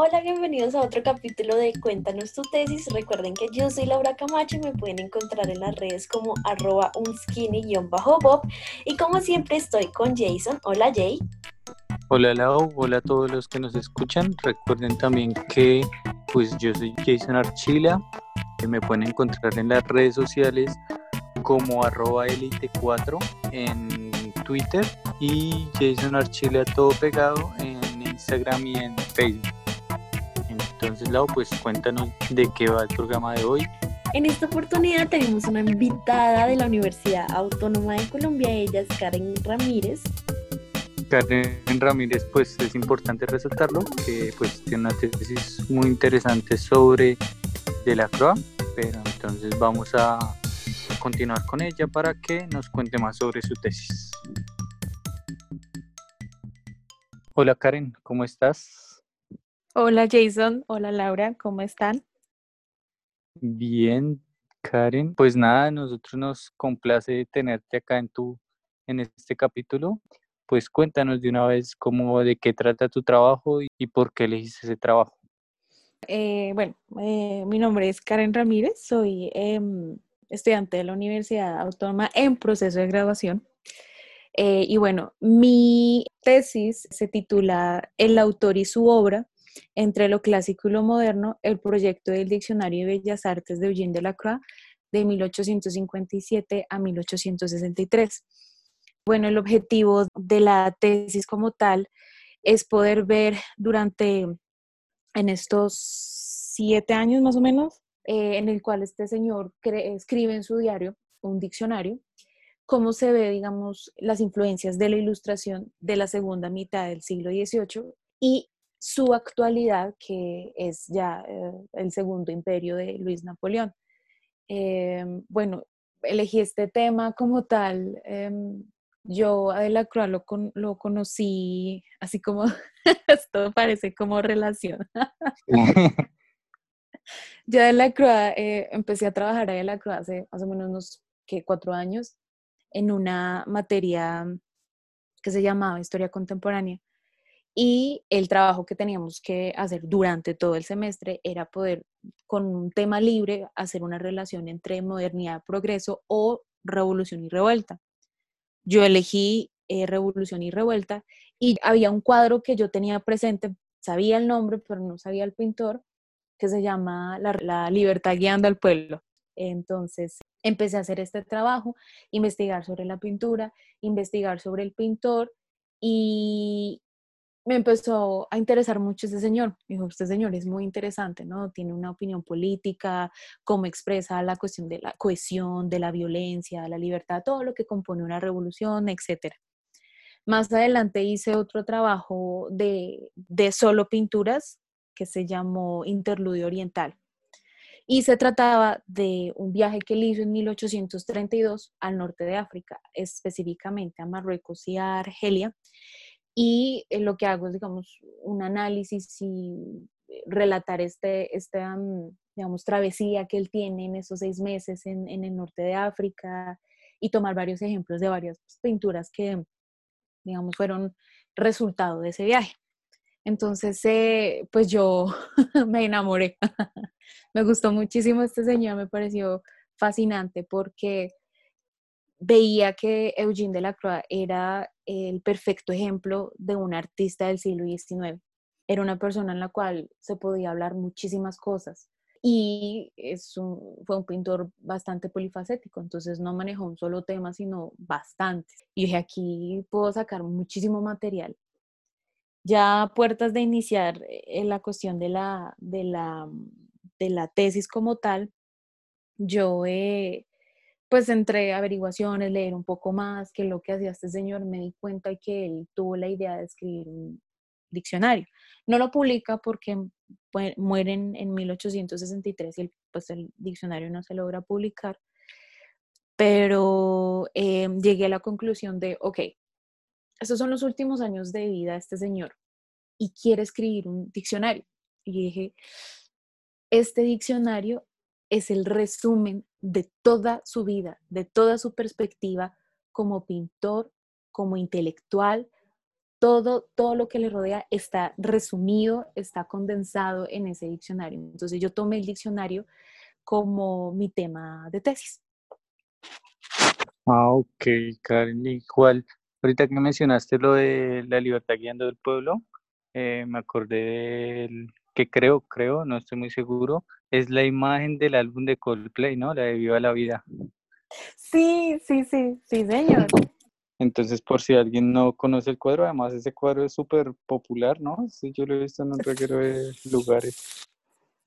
Hola, bienvenidos a otro capítulo de Cuéntanos tu tesis. Recuerden que yo soy Laura Camacho y me pueden encontrar en las redes como arroba unskinny-bob. Y como siempre estoy con Jason. Hola Jay. Hola Lau, hola a todos los que nos escuchan. Recuerden también que pues yo soy Jason Archila. Que me pueden encontrar en las redes sociales como arroba elite4 en Twitter y Jason Archila todo pegado en Instagram y en Facebook. Entonces, Lau, pues cuéntanos de qué va el programa de hoy. En esta oportunidad tenemos una invitada de la Universidad Autónoma de Colombia, ella es Karen Ramírez. Karen Ramírez, pues es importante resaltarlo, que pues tiene una tesis muy interesante sobre de la CROA, pero entonces vamos a continuar con ella para que nos cuente más sobre su tesis. Hola Karen, ¿cómo estás? Hola Jason, hola Laura, ¿cómo están? Bien, Karen. Pues nada, nosotros nos complace tenerte acá en tu en este capítulo. Pues cuéntanos de una vez cómo, de qué trata tu trabajo y, por qué elegiste ese trabajo. Eh, bueno, eh, mi nombre es Karen Ramírez, soy em, estudiante de la Universidad Autónoma en proceso de graduación. Eh, y bueno, mi tesis se titula El autor y su obra, entre lo clásico y lo moderno, el proyecto del Diccionario de Bellas Artes de Eugène Delacroix de 1857 a 1863. Bueno, el objetivo de la tesis como tal es poder ver durante, en estos siete años más o menos, eh, en el cual este señor escribe en su diario un diccionario, cómo se ve, digamos, las influencias de la ilustración de la segunda mitad del siglo XVIII y su actualidad, que es ya eh, el segundo imperio de Luis Napoleón. Em, bueno, elegí este tema como tal. Em, yo a Delacroix lo, lo conocí así como, esto parece como relación. yo a Delacroix eh, empecé a trabajar a Delacroix hace más o menos unos cuatro años en una materia que se llamaba Historia Contemporánea y el trabajo que teníamos que hacer durante todo el semestre era poder, con un tema libre, hacer una relación entre modernidad, progreso o revolución y revuelta. Yo elegí eh, revolución y revuelta y había un cuadro que yo tenía presente, sabía el nombre, pero no sabía el pintor, que se llama La, la libertad guiando al pueblo. Entonces empecé a hacer este trabajo, investigar sobre la pintura, investigar sobre el pintor y, me empezó a interesar mucho ese señor. Dijo, este señor es muy interesante, ¿no? Tiene una opinión política, cómo expresa la cuestión de la cohesión, de la violencia, la libertad, todo lo que compone una revolución, etc. Más adelante hice otro trabajo de, de solo pinturas que se llamó Interludio Oriental. Y se trataba de un viaje que él hizo en 1832 al norte de África, específicamente a Marruecos y a Argelia y eh, lo que hago es, digamos, un análisis y eh, relatar este, esta, digamos, travesía que él tiene en esos seis meses en, en, el norte de África y tomar varios ejemplos de varias pinturas que, digamos, fueron resultado de ese viaje. Entonces, eh, pues yo me enamoré. me gustó muchísimo este señor, me pareció fascinante porque veía que Eugene Delacroix era el perfecto ejemplo de un artista del siglo XIX. Era una persona en la cual se podía hablar muchísimas cosas y es fue un pintor bastante polifacético, entonces no manejó un solo tema, sino bastante. Y dije, aquí puedo sacar muchísimo material. Ya a puertas de iniciar eh, la cuestión de la, de la, de la tesis como tal, yo he pues entre averiguaciones, leer un poco más que lo que hacía este señor, me di cuenta que él tuvo la idea de escribir un diccionario. No lo publica porque muere en 1863 y el, pues el diccionario no se logra publicar, pero em, llegué a la conclusión de, ok, estos son los últimos años de vida de este señor y quiere escribir un diccionario. Y dije, este diccionario es el resumen de toda su vida, de toda su perspectiva como pintor, como intelectual, todo, todo lo que le rodea está resumido, está condensado en ese diccionario. Entonces yo tomé el diccionario como mi tema de tesis. Ah, ok, Karen, igual, ahorita que mencionaste lo de la libertad guiando del pueblo, eh, me acordé del que creo, creo, no estoy muy seguro, es la imagen del álbum de Coldplay, ¿no? La de Viva la Vida. Sí, sí, sí, sí, señor. Entonces, por si alguien no conoce el cuadro, además ese cuadro es súper popular, ¿no? Sí, yo lo he visto en un reguero de lugares.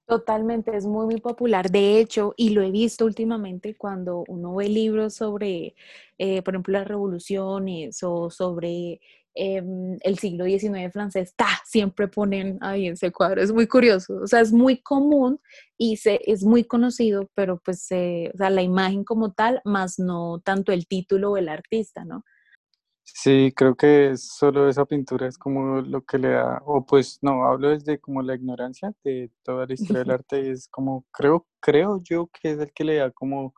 Totalmente, es muy, muy popular. De hecho, y lo he visto últimamente cuando uno ve libros sobre, eh, por ejemplo, las revoluciones o sobre em, el siglo XIX francés, ¡ta! siempre ponen ahí ese cuadro. Es muy curioso, o sea, es muy común y se, es muy conocido, pero pues, o sea, la imagen como tal, más no tanto el título o el artista, ¿no? Sí, creo que solo esa pintura es como lo que le da, o pues no, hablo desde como la ignorancia de toda la historia del arte y es como, creo, creo yo que es el que le da como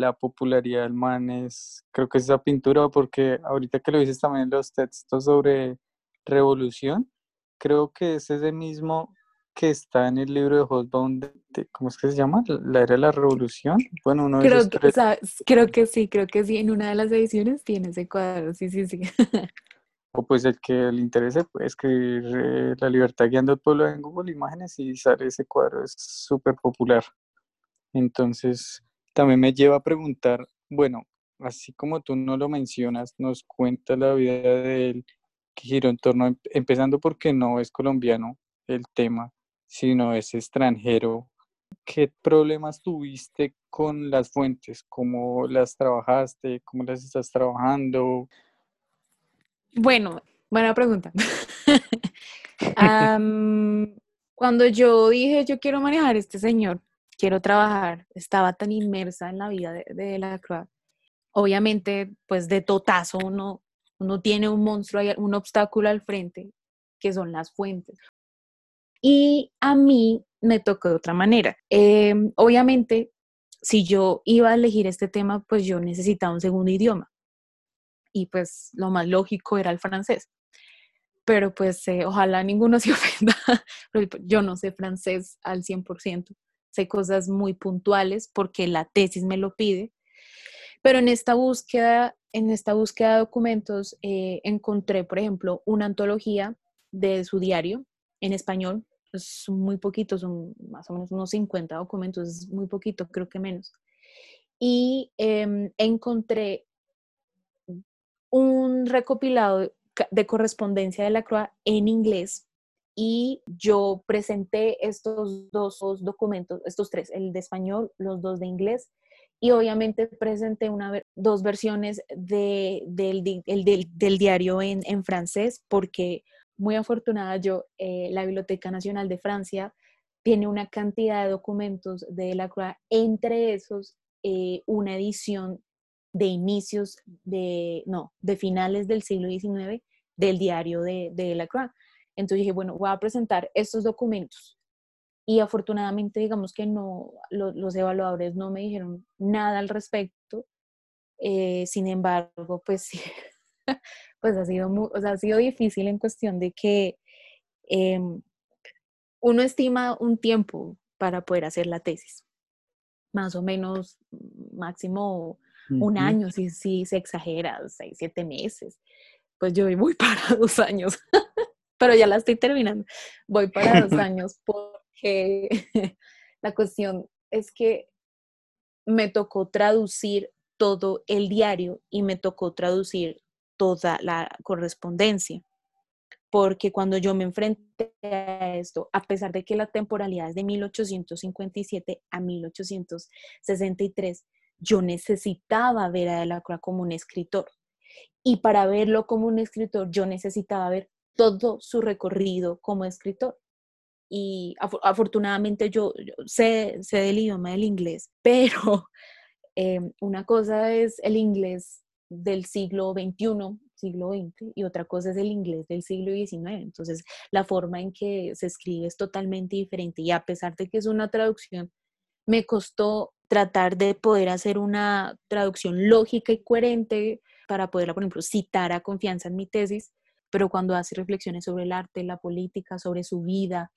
la popularidad al man, es, creo que es esa pintura, porque ahorita que lo dices también en los textos sobre revolución, creo que es ese mismo que está en el libro de Hobsbawm, ¿cómo es que se llama? La era de la revolución. Bueno, uno creo, que, creo que sí, creo que sí, en una de las ediciones tiene ese cuadro, sí, sí, sí. o pues el que le interese puede escribir eh, La libertad guiando al pueblo en Google Imágenes y sale ese cuadro, es súper popular. Entonces, también me lleva a preguntar, bueno, así como tú no lo mencionas, nos cuenta la vida de él que giró en torno, em, empezando porque no es colombiano el tema, sino es extranjero. ¿Qué problemas tuviste con las fuentes? ¿Cómo las trabajaste? ¿Cómo las estás trabajando? Bueno, buena pregunta. cuando yo dije, yo quiero manejar este señor, quiero trabajar, estaba tan inmersa en la vida de, la Cruz. Obviamente, pues de totazo uno, uno tiene un monstruo, un obstáculo al frente, que son las fuentes. Y a mí me tocó de otra manera. Em, obviamente, si yo iba a elegir este tema, pues yo necesitaba un segundo idioma. Y pues lo más lógico era el francés. Pero pues eh, ojalá ninguno se ofenda. yo no sé francés al 100%. Sé cosas muy puntuales porque la tesis me lo pide. Pero en esta búsqueda, en esta búsqueda de documentos, eh, encontré, por ejemplo, una antología de su diario en español es muy poquito, son más o menos unos 50 documentos, es muy poquito, creo que menos. Y em, encontré un recopilado de correspondencia de la CROA en inglés y yo presenté estos dos documentos, estos tres, el de español, los dos de inglés, y obviamente presenté una, dos versiones de, del, del, diario en, en francés porque muy afortunada yo, eh, la Biblioteca Nacional de Francia tiene una cantidad de documentos de la Croix, entre esos eh, una edición de inicios de, no, de finales del siglo XIX del diario de, de la Croix. Entonces dije, bueno, voy a presentar estos documentos. Y afortunadamente, digamos que no, los evaluadores no me dijeron nada al respecto. Eh, sin embargo, pues sí, pues ha sido, muy, o sea, ha sido difícil en cuestión de que em, uno estima un tiempo para poder hacer la tesis, más o menos máximo un año, si, si se exagera, seis, siete meses. Pues yo voy muy para dos años, pero ya la estoy terminando. Voy para dos años porque la cuestión es que me tocó traducir todo el diario y me tocó traducir toda la correspondencia. Porque cuando yo me enfrenté a esto, a pesar de que la temporalidad es de 1857 a 1863, yo necesitaba ver a De la como un escritor. Y para verlo como un escritor, yo necesitaba ver todo su recorrido como escritor. Y afortunadamente yo, sé, sé, del idioma del inglés, pero eh, una cosa es el inglés del siglo XXI, siglo XX, y otra cosa es el inglés del siglo XIX. Entonces, la forma en que se escribe es totalmente diferente y a pesar de que es una traducción, me costó tratar de poder hacer una traducción lógica y coherente para poderla, por ejemplo, citar a confianza en mi tesis, pero cuando hace reflexiones sobre el arte, la política, sobre su vida,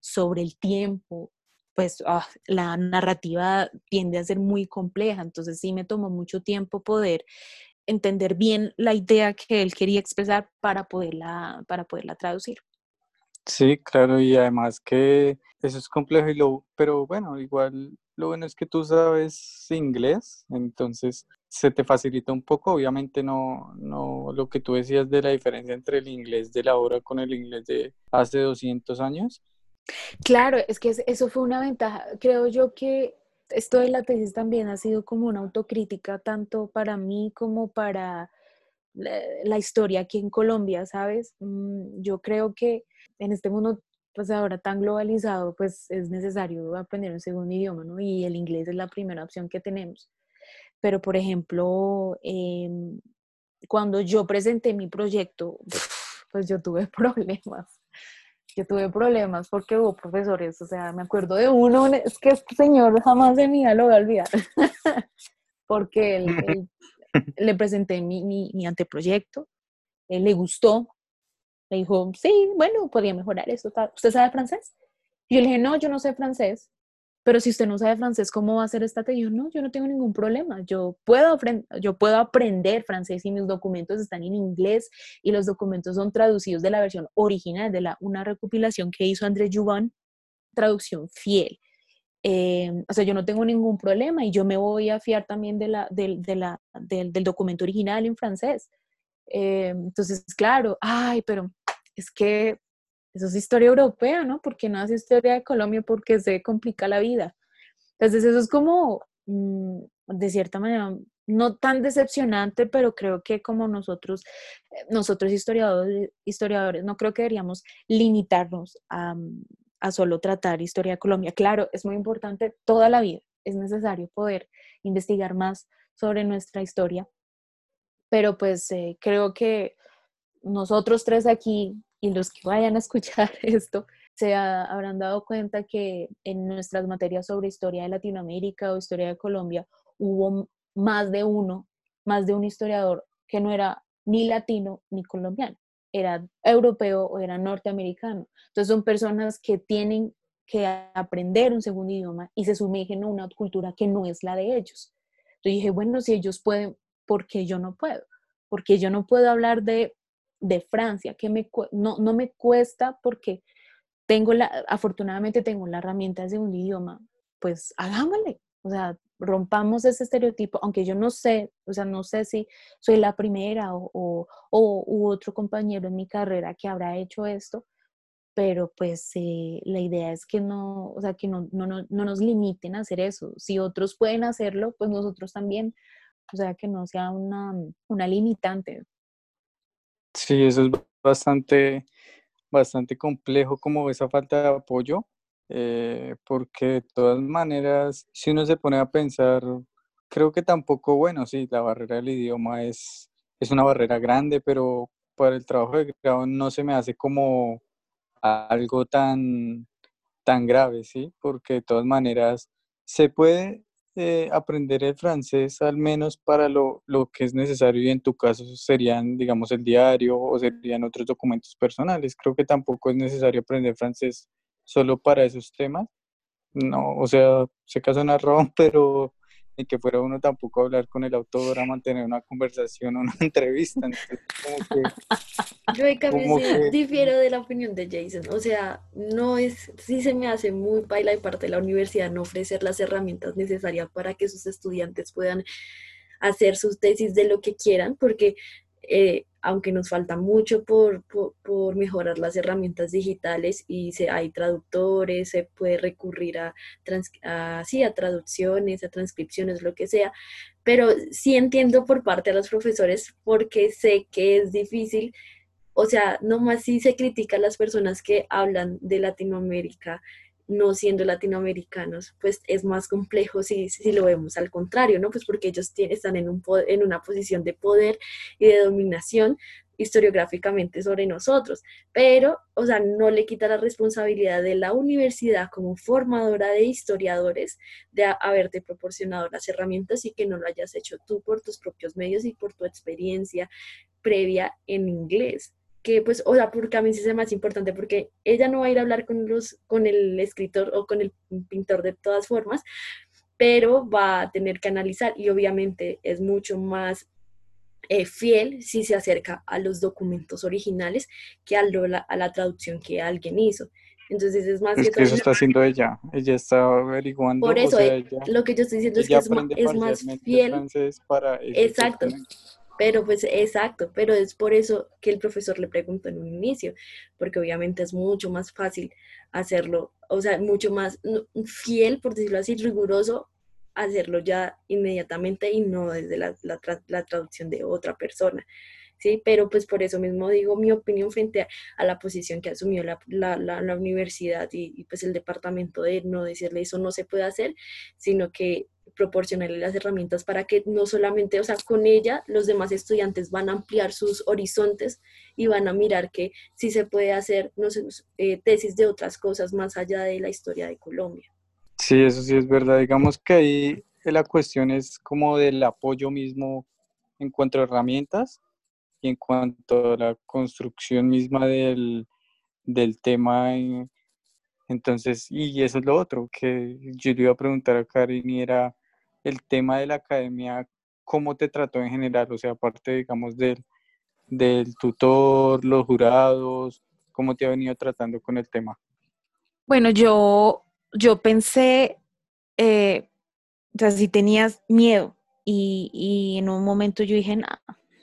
sobre el tiempo, pues ah, la narrativa tiende a ser muy compleja, entonces sí me tomó mucho tiempo poder entender bien la idea que él quería expresar para poderla, para poderla traducir. Sí, claro, y además que eso es complejo, y lo, pero bueno, igual lo bueno es que tú sabes inglés, entonces se te facilita un poco, obviamente no, no lo que tú decías de la diferencia entre el inglés de la hora con el inglés de hace 200 años. Claro, es que eso fue una ventaja. Creo yo que esto de la tesis también ha sido como una autocrítica tanto para mí como para la, historia aquí en Colombia, ¿sabes? Mm, yo creo que en este mundo pues ahora tan globalizado, pues es necesario aprender un segundo idioma, ¿no? Y el inglés es la primera opción que tenemos. Pero, por ejemplo, em, cuando yo presenté mi proyecto, pues yo tuve problemas. Yo tuve problemas porque hubo profesores, o sea, me acuerdo de uno, es que este señor jamás de mí lo voy a olvidar, porque él, le presenté mi, mi, anteproyecto, él le gustó, le dijo, sí, bueno, podía mejorar eso. ¿Usted sabe francés? Y yo le dije, no, yo no sé francés, pero si usted no sabe francés, ¿cómo va a hacer esta tesis? No, yo no tengo ningún problema. Yo puedo, yo puedo aprender francés y mis documentos están en inglés y los documentos son traducidos de la versión original de la, una recopilación que hizo André Joubin, traducción fiel. Eh, o sea, yo no tengo ningún problema y yo me voy a fiar también de la, del, de la, del, del documento original en francés. Eh, entonces, claro, ay, pero es que eso es historia europea, ¿no? Porque no es historia de Colombia porque se complica la vida. Entonces, eso es como, mm, de cierta manera, no tan decepcionante, pero creo que como nosotros, eh, nosotros historiadores, historiadores no creo que deberíamos limitarnos a, a solo tratar historia de Colombia. Claro, es muy importante toda la vida, es necesario poder investigar más sobre nuestra historia, pero pues eh, creo que nosotros tres aquí y los que vayan a escuchar esto se habrán dado cuenta que en nuestras materias sobre historia de Latinoamérica o historia de Colombia hubo más de uno, más de un historiador que no era ni latino ni colombiano era europeo o era norteamericano. Entonces son personas que tienen que aprender un segundo idioma y se sumergen en una cultura que no es la de ellos. Yo dije, bueno, si ellos pueden, ¿por qué yo no puedo? Porque yo no puedo hablar de, de Francia, que me, no, no me cuesta porque tengo la, afortunadamente tengo la herramienta de un idioma, pues hagámosle. O sea, rompamos ese estereotipo, aunque yo no sé, o sea, no sé si soy la primera o, o, u otro compañero en mi carrera que habrá hecho esto, pero pues eh, la idea es que no, o sea, que no, no, no, no, nos limiten a hacer eso. Si otros pueden hacerlo, pues nosotros también, o sea, que no sea una, una limitante. Sí, eso es bastante, bastante complejo como esa falta de apoyo eh, porque de todas maneras, si uno se pone a pensar, creo que tampoco, bueno, sí, la barrera del idioma es, es una barrera grande, pero para el trabajo de grado no se me hace como algo tan, tan grave, ¿sí? Porque de todas maneras se puede eh, aprender el francés al menos para lo, lo, que es necesario y en tu caso serían, digamos, el diario o serían otros documentos personales. Creo que tampoco es necesario aprender francés solo para esos temas. No, o sea, se casa una ron, pero ni que fuera uno tampoco a hablar con el autor, a mantener una conversación o una entrevista. Yo de cambio difiero de la opinión de Jason. O sea, no es, sí se me hace muy baila y parte de la universidad no ofrecer las herramientas necesarias para que sus estudiantes puedan hacer sus tesis de lo que quieran, porque eh, aunque nos falta mucho por, por, mejorar las herramientas digitales y hay traductores, se puede recurrir a, a, a traducciones, a transcripciones, lo que sea, pero sí entiendo por parte de los profesores porque sé que es difícil, o sea, no más si se critica a las personas que hablan de Latinoamérica no siendo latinoamericanos, pues es más complejo si, si lo vemos al contrario, ¿no? Pues porque ellos están en, un, en una posición de poder y de dominación historiográficamente sobre nosotros, pero, o sea, no le quita la responsabilidad de la universidad como formadora de historiadores de haberte proporcionado las herramientas y que no lo hayas hecho tú por tus propios medios y por tu experiencia previa en inglés que pues, o sea, porque a mí sí es más importante, porque ella no va a ir a hablar con, los, con el escritor o con el pintor de todas formas, pero va a tener que analizar y obviamente es mucho más eh, fiel si se acerca a los documentos originales que a, la, a la traducción que alguien hizo. Entonces es más es que, eso está haciendo ella. Ella está averiguando. Por eso, eh, lo que yo estoy diciendo es que es, es más fiel. Para exacto. Pero pues exacto, pero es por eso que el profesor le preguntó en un inicio, porque obviamente es mucho más fácil hacerlo, o sea, mucho más fiel, por decirlo así, riguroso, hacerlo ya inmediatamente y no desde la, la, traducción de otra persona. ¿Sí? Pero pues por eso mismo digo mi opinión frente a, la posición que asumió la, la universidad y, pues el departamento de no decirle eso no se puede hacer, sino que proporcionarle las herramientas para que no solamente, o sea, con ella los demás estudiantes van a ampliar sus horizontes y van a mirar que sí se puede hacer, no eh, tesis de otras cosas más allá de la historia de Colombia. Sí, eso sí es verdad. Digamos que ahí la cuestión es como del apoyo mismo en cuanto a herramientas en cuanto a la construcción misma del, del tema. entonces, y eso es lo otro que yo le iba a preguntar a Karin y era el tema de la academia, ¿cómo te trató en general? O sea, aparte, digamos, del, del tutor, los jurados, ¿cómo te ha venido tratando con el tema? Bueno, yo, yo pensé, eh, o sea, si tenías miedo y, y, en un momento yo dije, no,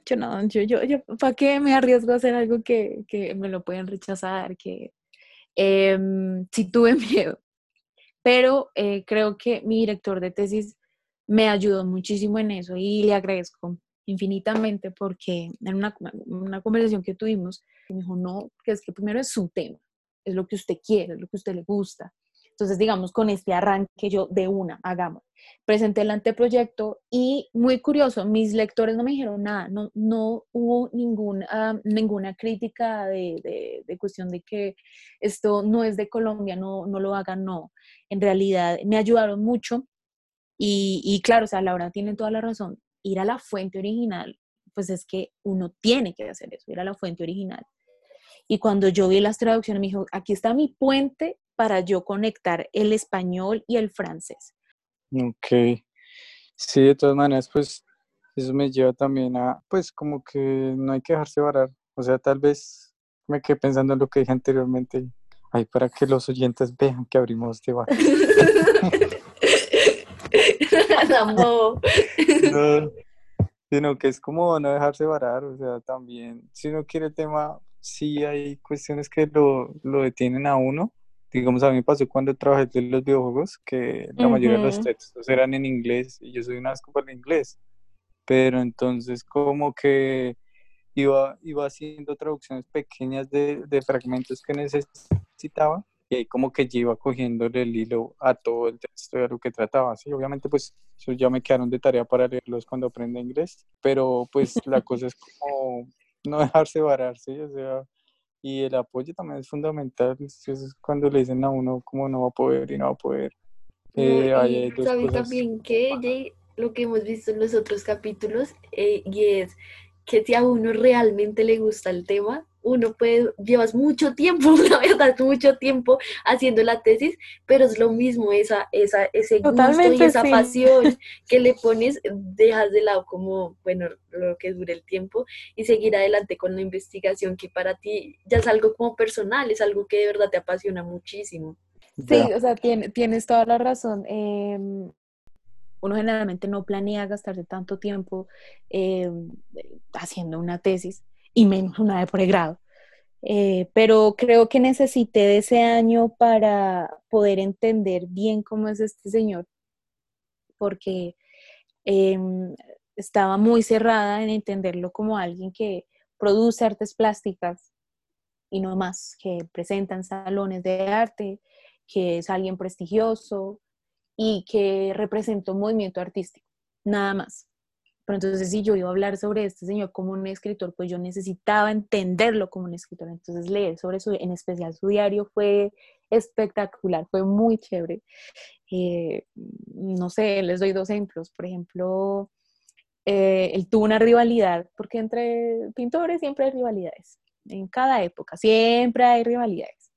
yo no, yo, yo, yo ¿para qué me arriesgo a hacer algo que, que me lo pueden rechazar? Que eh, sí tuve miedo, pero eh, creo que mi director de tesis me ayudó muchísimo en eso y le agradezco infinitamente porque en una, una conversación que tuvimos, me dijo, no, que es que primero es su tema, es lo que usted quiere, es lo que a usted le gusta. Entonces, digamos, con este arranque yo de una, hagamos. Presenté el anteproyecto y muy curioso, mis lectores no me dijeron nada, no, no hubo ninguna, ninguna crítica de, de, de, cuestión de que esto no es de Colombia, no, no lo hagan, no. En realidad me ayudaron mucho y, claro, o sea, Laura tiene toda la razón. Ir a la fuente original, pues es que uno tiene que hacer eso, ir a la fuente original. Y cuando yo vi las traducciones, me dijo, aquí está mi puente para yo conectar el español y el francés. Ok. Sí, de todas maneras, pues eso me lleva también a, pues como que no hay que dejarse varar. O sea, tal vez me quedé pensando en lo que dije anteriormente. Ay, para que los oyentes vean que abrimos debate. no, sino que es como no dejarse varar, o sea, también, si uno quiere el tema, sí hay cuestiones que lo, lo detienen a uno. Digamos, a mí me pasó cuando trabajé en los videojuegos, que la mayoría de los textos eran en inglés y yo soy una asco para el inglés. Pero entonces como que iba, iba haciendo traducciones pequeñas de, de fragmentos que necesitaba y ahí como que yo iba cogiéndole el hilo a todo el texto de lo que trataba, sí, obviamente pues eso ya me quedaron de tarea para leerlos cuando aprenda inglés, pero pues la cosa es como no dejarse varar, sí, o sea, y el apoyo también es fundamental, es cuando le dicen a uno cómo no va a poder y no va a poder. Eh, y también que lo que hemos visto en los otros capítulos, eh, y es que si a uno realmente le gusta el tema, uno puede, llevas mucho tiempo, la verdad, mucho tiempo haciendo la tesis, pero es lo mismo, esa, esa, ese gusto y esa pasión que le pones, dejas de lado como, bueno, lo que dure el tiempo y seguir adelante con la investigación que para ti ya es algo como personal, es algo que de verdad te apasiona muchísimo. Sí, o sea, tienes toda la razón. Em, uno generalmente no planea gastarse tanto tiempo em, haciendo una tesis y menos una de pregrado. Eh, pero creo que necesité de ese año para poder entender bien cómo es este señor, porque em, estaba muy cerrada en entenderlo como alguien que produce artes plásticas y no más, que presenta en salones de arte, que es alguien prestigioso y que representa un movimiento artístico, nada más. Pero entonces si yo iba a hablar sobre este señor como un escritor, pues yo necesitaba entenderlo como un escritor. Entonces leer sobre su, en especial su diario fue espectacular, fue muy chévere. Eh, no sé, les doy dos ejemplos. Por ejemplo, eh, él tuvo una rivalidad, porque entre pintores siempre hay rivalidades. en cada época, siempre hay rivalidades.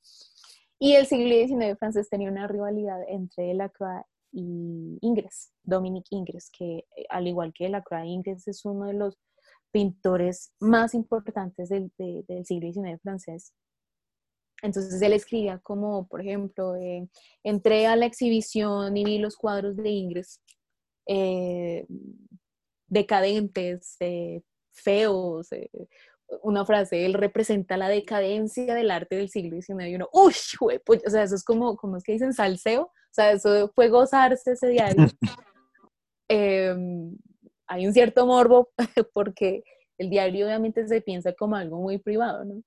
Y el siglo XIX francés tenía una rivalidad entre Delacroix y Ingres, Dominique Ingres, que eh, al igual que Delacroix, Ingres es uno de los pintores más importantes del, del siglo XIX francés. Entonces él escribía como, por ejemplo, eh, entré a la exhibición y vi los cuadros de Ingres, eh, decadentes, feos, una frase, él representa la decadencia del arte del siglo XIX y uno, uy, pues, o sea, eso es como, como es que dicen, salseo, sea, eso fue gozarse ese diario. Em, hay un cierto morbo porque el diario obviamente se piensa como algo muy privado, ¿no?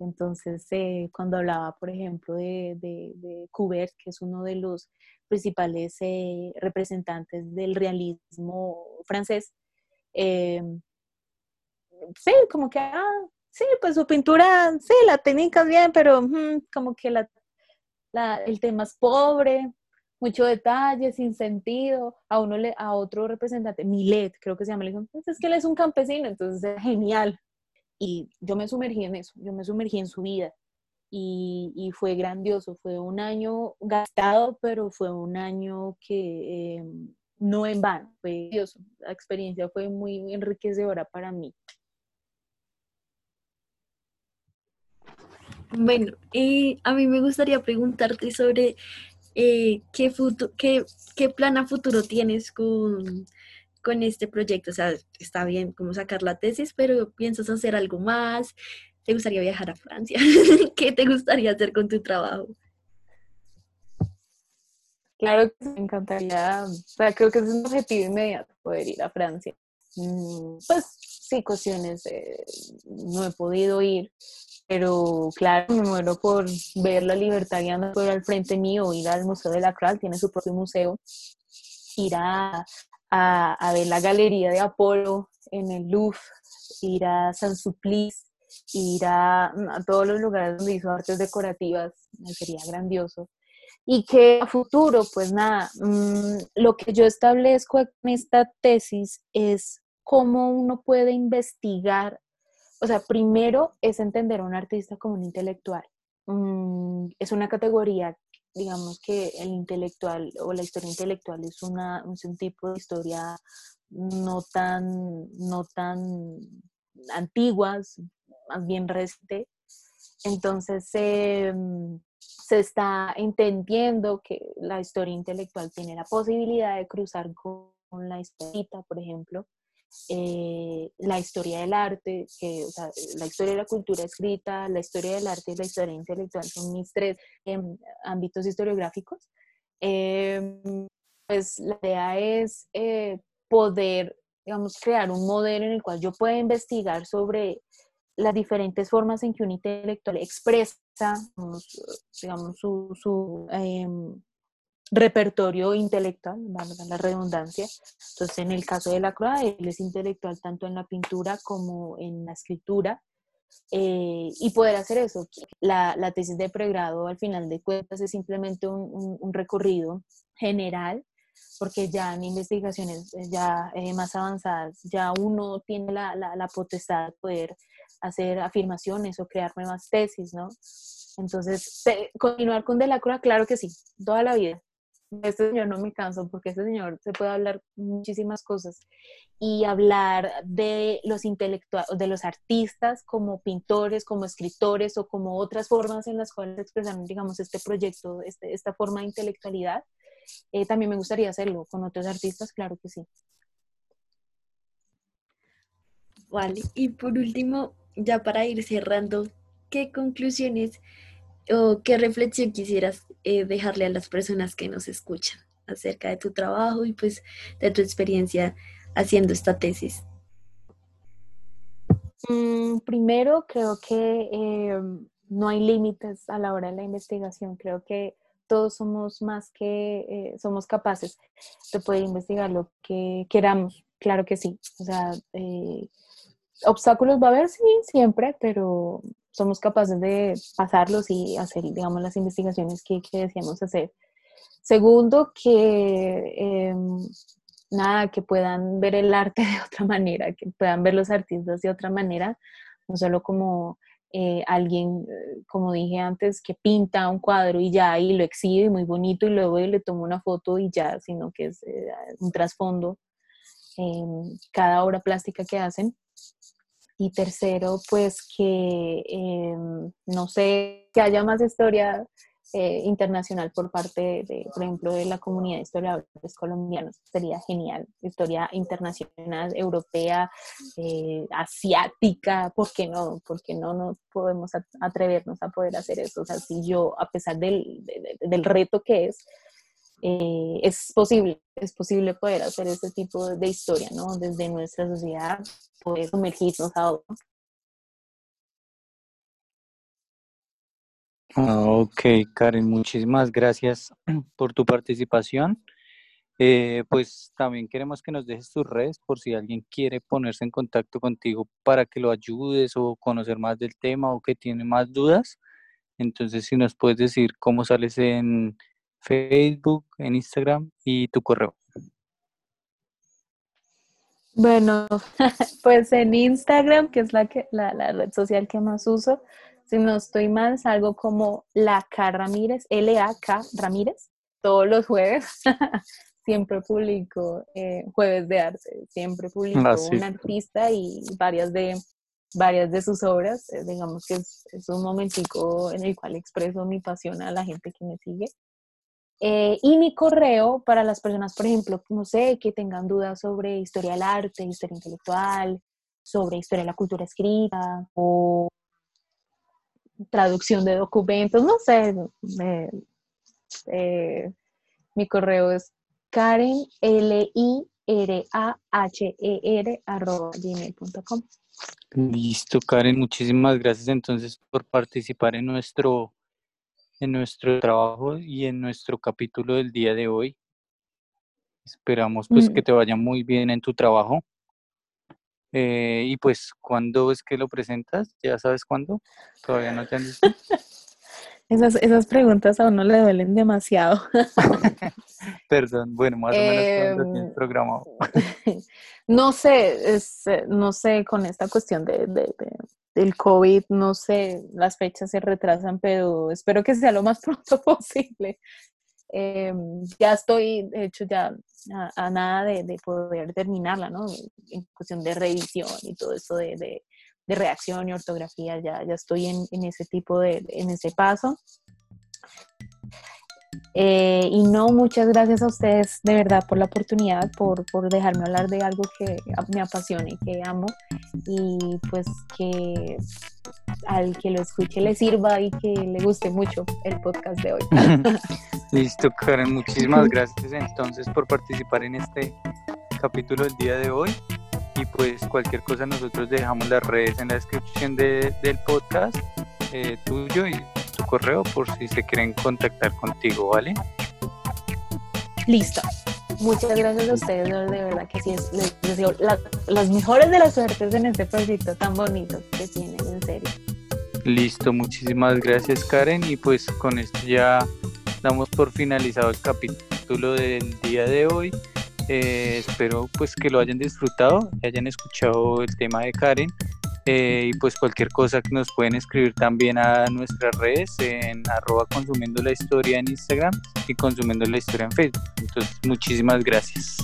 Entonces, eh, cuando hablaba, por ejemplo, de, de, de, que es uno de los principales eh, representantes del realismo francés, em, sí, como que, ah, sí, pues su pintura, sí, la técnica es bien, pero como que la, el tema es pobre, mucho detalle, sin sentido. A uno le, a otro representante, Milet, creo que se llama, le dijo, pues es que él es un campesino, entonces es genial. Y yo me sumergí en eso, yo me sumergí en su vida. Y, y fue grandioso, fue un año gastado, pero fue un año que eh, no en vano, fue grandioso. La experiencia fue muy enriquecedora para mí. Bueno, eh, a mí me gustaría preguntarte sobre eh, ¿qué, qué, qué, plan a futuro tienes con, con este proyecto. O sea, está bien como sacar la tesis, pero piensas hacer algo más. ¿Te gustaría viajar a Francia? ¿Qué te gustaría hacer con tu trabajo? Claro que me encantaría, o sea, creo que es un objetivo inmediato poder ir a Francia. Mm, pues sí, cuestiones, no he podido ir, pero claro, me muero por ver la libertad por al frente mío, ir al Museo de la Cral, tiene su propio museo, ir a, a, ver la galería de Apolo en el Louvre, ir a San Suplice, ir a, todos los lugares donde hizo artes decorativas, sería grandioso. Y que a futuro, pues nada, mm, lo que yo establezco en esta tesis es cómo uno puede investigar o sea, primero es entender a un artista como un intelectual. Mm, es una categoría, digamos que el intelectual o la historia intelectual es, una, un tipo de historia no tan, no tan antiguas, más bien reciente. Entonces em, se está entendiendo que la historia intelectual tiene la posibilidad de cruzar con, la historia, por ejemplo, eh, la historia del arte, que, o sea, la historia de la cultura escrita, la historia del arte y la historia intelectual son mis tres em, ámbitos historiográficos. Em, pues la idea es eh, poder, digamos, crear un modelo en el cual yo pueda investigar sobre las diferentes formas en que un intelectual expresa, digamos, su, su em, repertorio intelectual, valga la redundancia. Entonces, en el caso de la Croix, él es intelectual tanto en la pintura como en la escritura. Eh, y poder hacer eso. La, la, tesis de pregrado, al final de cuentas, es simplemente un, recorrido general, porque ya en investigaciones ya eh, más avanzadas, ya uno tiene la, la, la potestad de poder hacer afirmaciones o crear nuevas tesis, ¿no? Entonces, continuar con Delacroix, claro que sí, toda la vida este señor no me canso porque este señor se puede hablar muchísimas cosas y hablar de los intelectuales, de los artistas como pintores, como escritores o como otras formas en las cuales expresan, digamos, este proyecto, este, esta forma de intelectualidad. Eh, también me gustaría hacerlo con otros artistas, claro que sí. Vale, y por último, ya para ir cerrando, ¿qué conclusiones o qué reflexión quisieras eh, dejarle a las personas que nos escuchan acerca de tu trabajo y pues de tu experiencia haciendo esta tesis? Mm, primero, creo que em, no hay límites a la hora de la investigación. Creo que todos somos más que, eh, somos capaces de poder investigar lo que queramos. Claro que sí. O sea, eh, obstáculos va a haber, sí, siempre, pero somos capaces de pasarlos y hacer, digamos, las investigaciones que, que deseamos hacer. Segundo, que em, nada, que puedan ver el arte de otra manera, que puedan ver los artistas de otra manera, no solo como eh, alguien, eh, como dije antes, que pinta un cuadro y ya y lo exhibe muy bonito y luego le toma una foto y ya, sino que es eh, un trasfondo en cada obra plástica que hacen. Y tercero, pues que, em, no sé, que haya más historia eh, internacional por parte de, por ejemplo, de la comunidad de historiadores colombianos. Sería genial. Historia internacional, europea, eh, asiática, ¿por qué no? Porque no nos podemos atrevernos a poder hacer eso? O sea, si yo, a pesar del, del reto que es, eh, es posible, es posible poder hacer ese tipo de historia, ¿no? Desde nuestra sociedad, poder sumergirnos a otro. Ah, ok, Karen, muchísimas gracias por tu participación. Eh, pues también queremos que nos dejes tus redes por si alguien quiere ponerse en contacto contigo para que lo ayudes o conocer más del tema o que tiene más dudas. Entonces, si nos puedes decir cómo sales en Facebook, en Instagram y tu correo. Bueno, pues en Instagram, que es la, que, la, la red social que más uso, si no estoy mal, salgo como La K Ramírez, L-A-K Ramírez, todos los jueves. siempre publico eh, jueves de arte, siempre publico ah, un artista y varias de, varias de sus obras. Eh, digamos que es, un momentico en el cual expreso mi pasión a la gente que me sigue. Eh, y mi correo para las personas, por ejemplo, no sé, que tengan dudas sobre historia del arte, historia intelectual, sobre historia de la cultura escrita o traducción de documentos, no sé. Eh, mi correo es Karen L I R A H E R arroba gmail.com. Listo, Karen, muchísimas gracias entonces por participar en nuestro en nuestro trabajo y en nuestro capítulo del día de hoy. Esperamos pues mm. que te vaya muy bien en tu trabajo. Eh, y pues, ¿cuándo es que lo presentas? ¿Ya sabes cuándo? ¿Todavía no te han dicho? esas, esas preguntas a uno le duelen demasiado. Perdón, bueno, más o menos cuándo tienes em, programado. no sé, es, eh, no sé, con esta cuestión de, de, del COVID, no sé, las fechas se retrasan, pero espero que sea lo más pronto posible. Em, ya estoy, de hecho, ya a, nada de, poder terminarla, ¿no? En cuestión de revisión y todo eso de, de, reacción y ortografía, ya, ya estoy en, en ese tipo de, en ese paso. Eh, y no, muchas gracias a ustedes de verdad por la oportunidad, por, por dejarme hablar de algo que me apasiona y que amo. Y pues que al que lo escuche le sirva y que le guste mucho el podcast de hoy. Listo, Karen, muchísimas gracias entonces por participar en este capítulo del día de hoy. Y pues cualquier cosa nosotros dejamos las redes en la descripción de, del podcast eh, tuyo y correo por si se quieren contactar contigo, ¿vale? Listo. Muchas gracias a ustedes, de verdad que sí, les deseo las mejores de las suertes en este proyecto tan bonito que tienen, en serio. Listo, muchísimas gracias Karen y pues con esto ya damos por finalizado el capítulo del día de hoy. Eh, espero pues que lo hayan disfrutado, que hayan escuchado el tema de Karen eh, y pues cualquier cosa que nos pueden escribir también a nuestras redes en arroba consumiendo la historia en Instagram y consumiendo la historia en Facebook. Entonces, muchísimas gracias.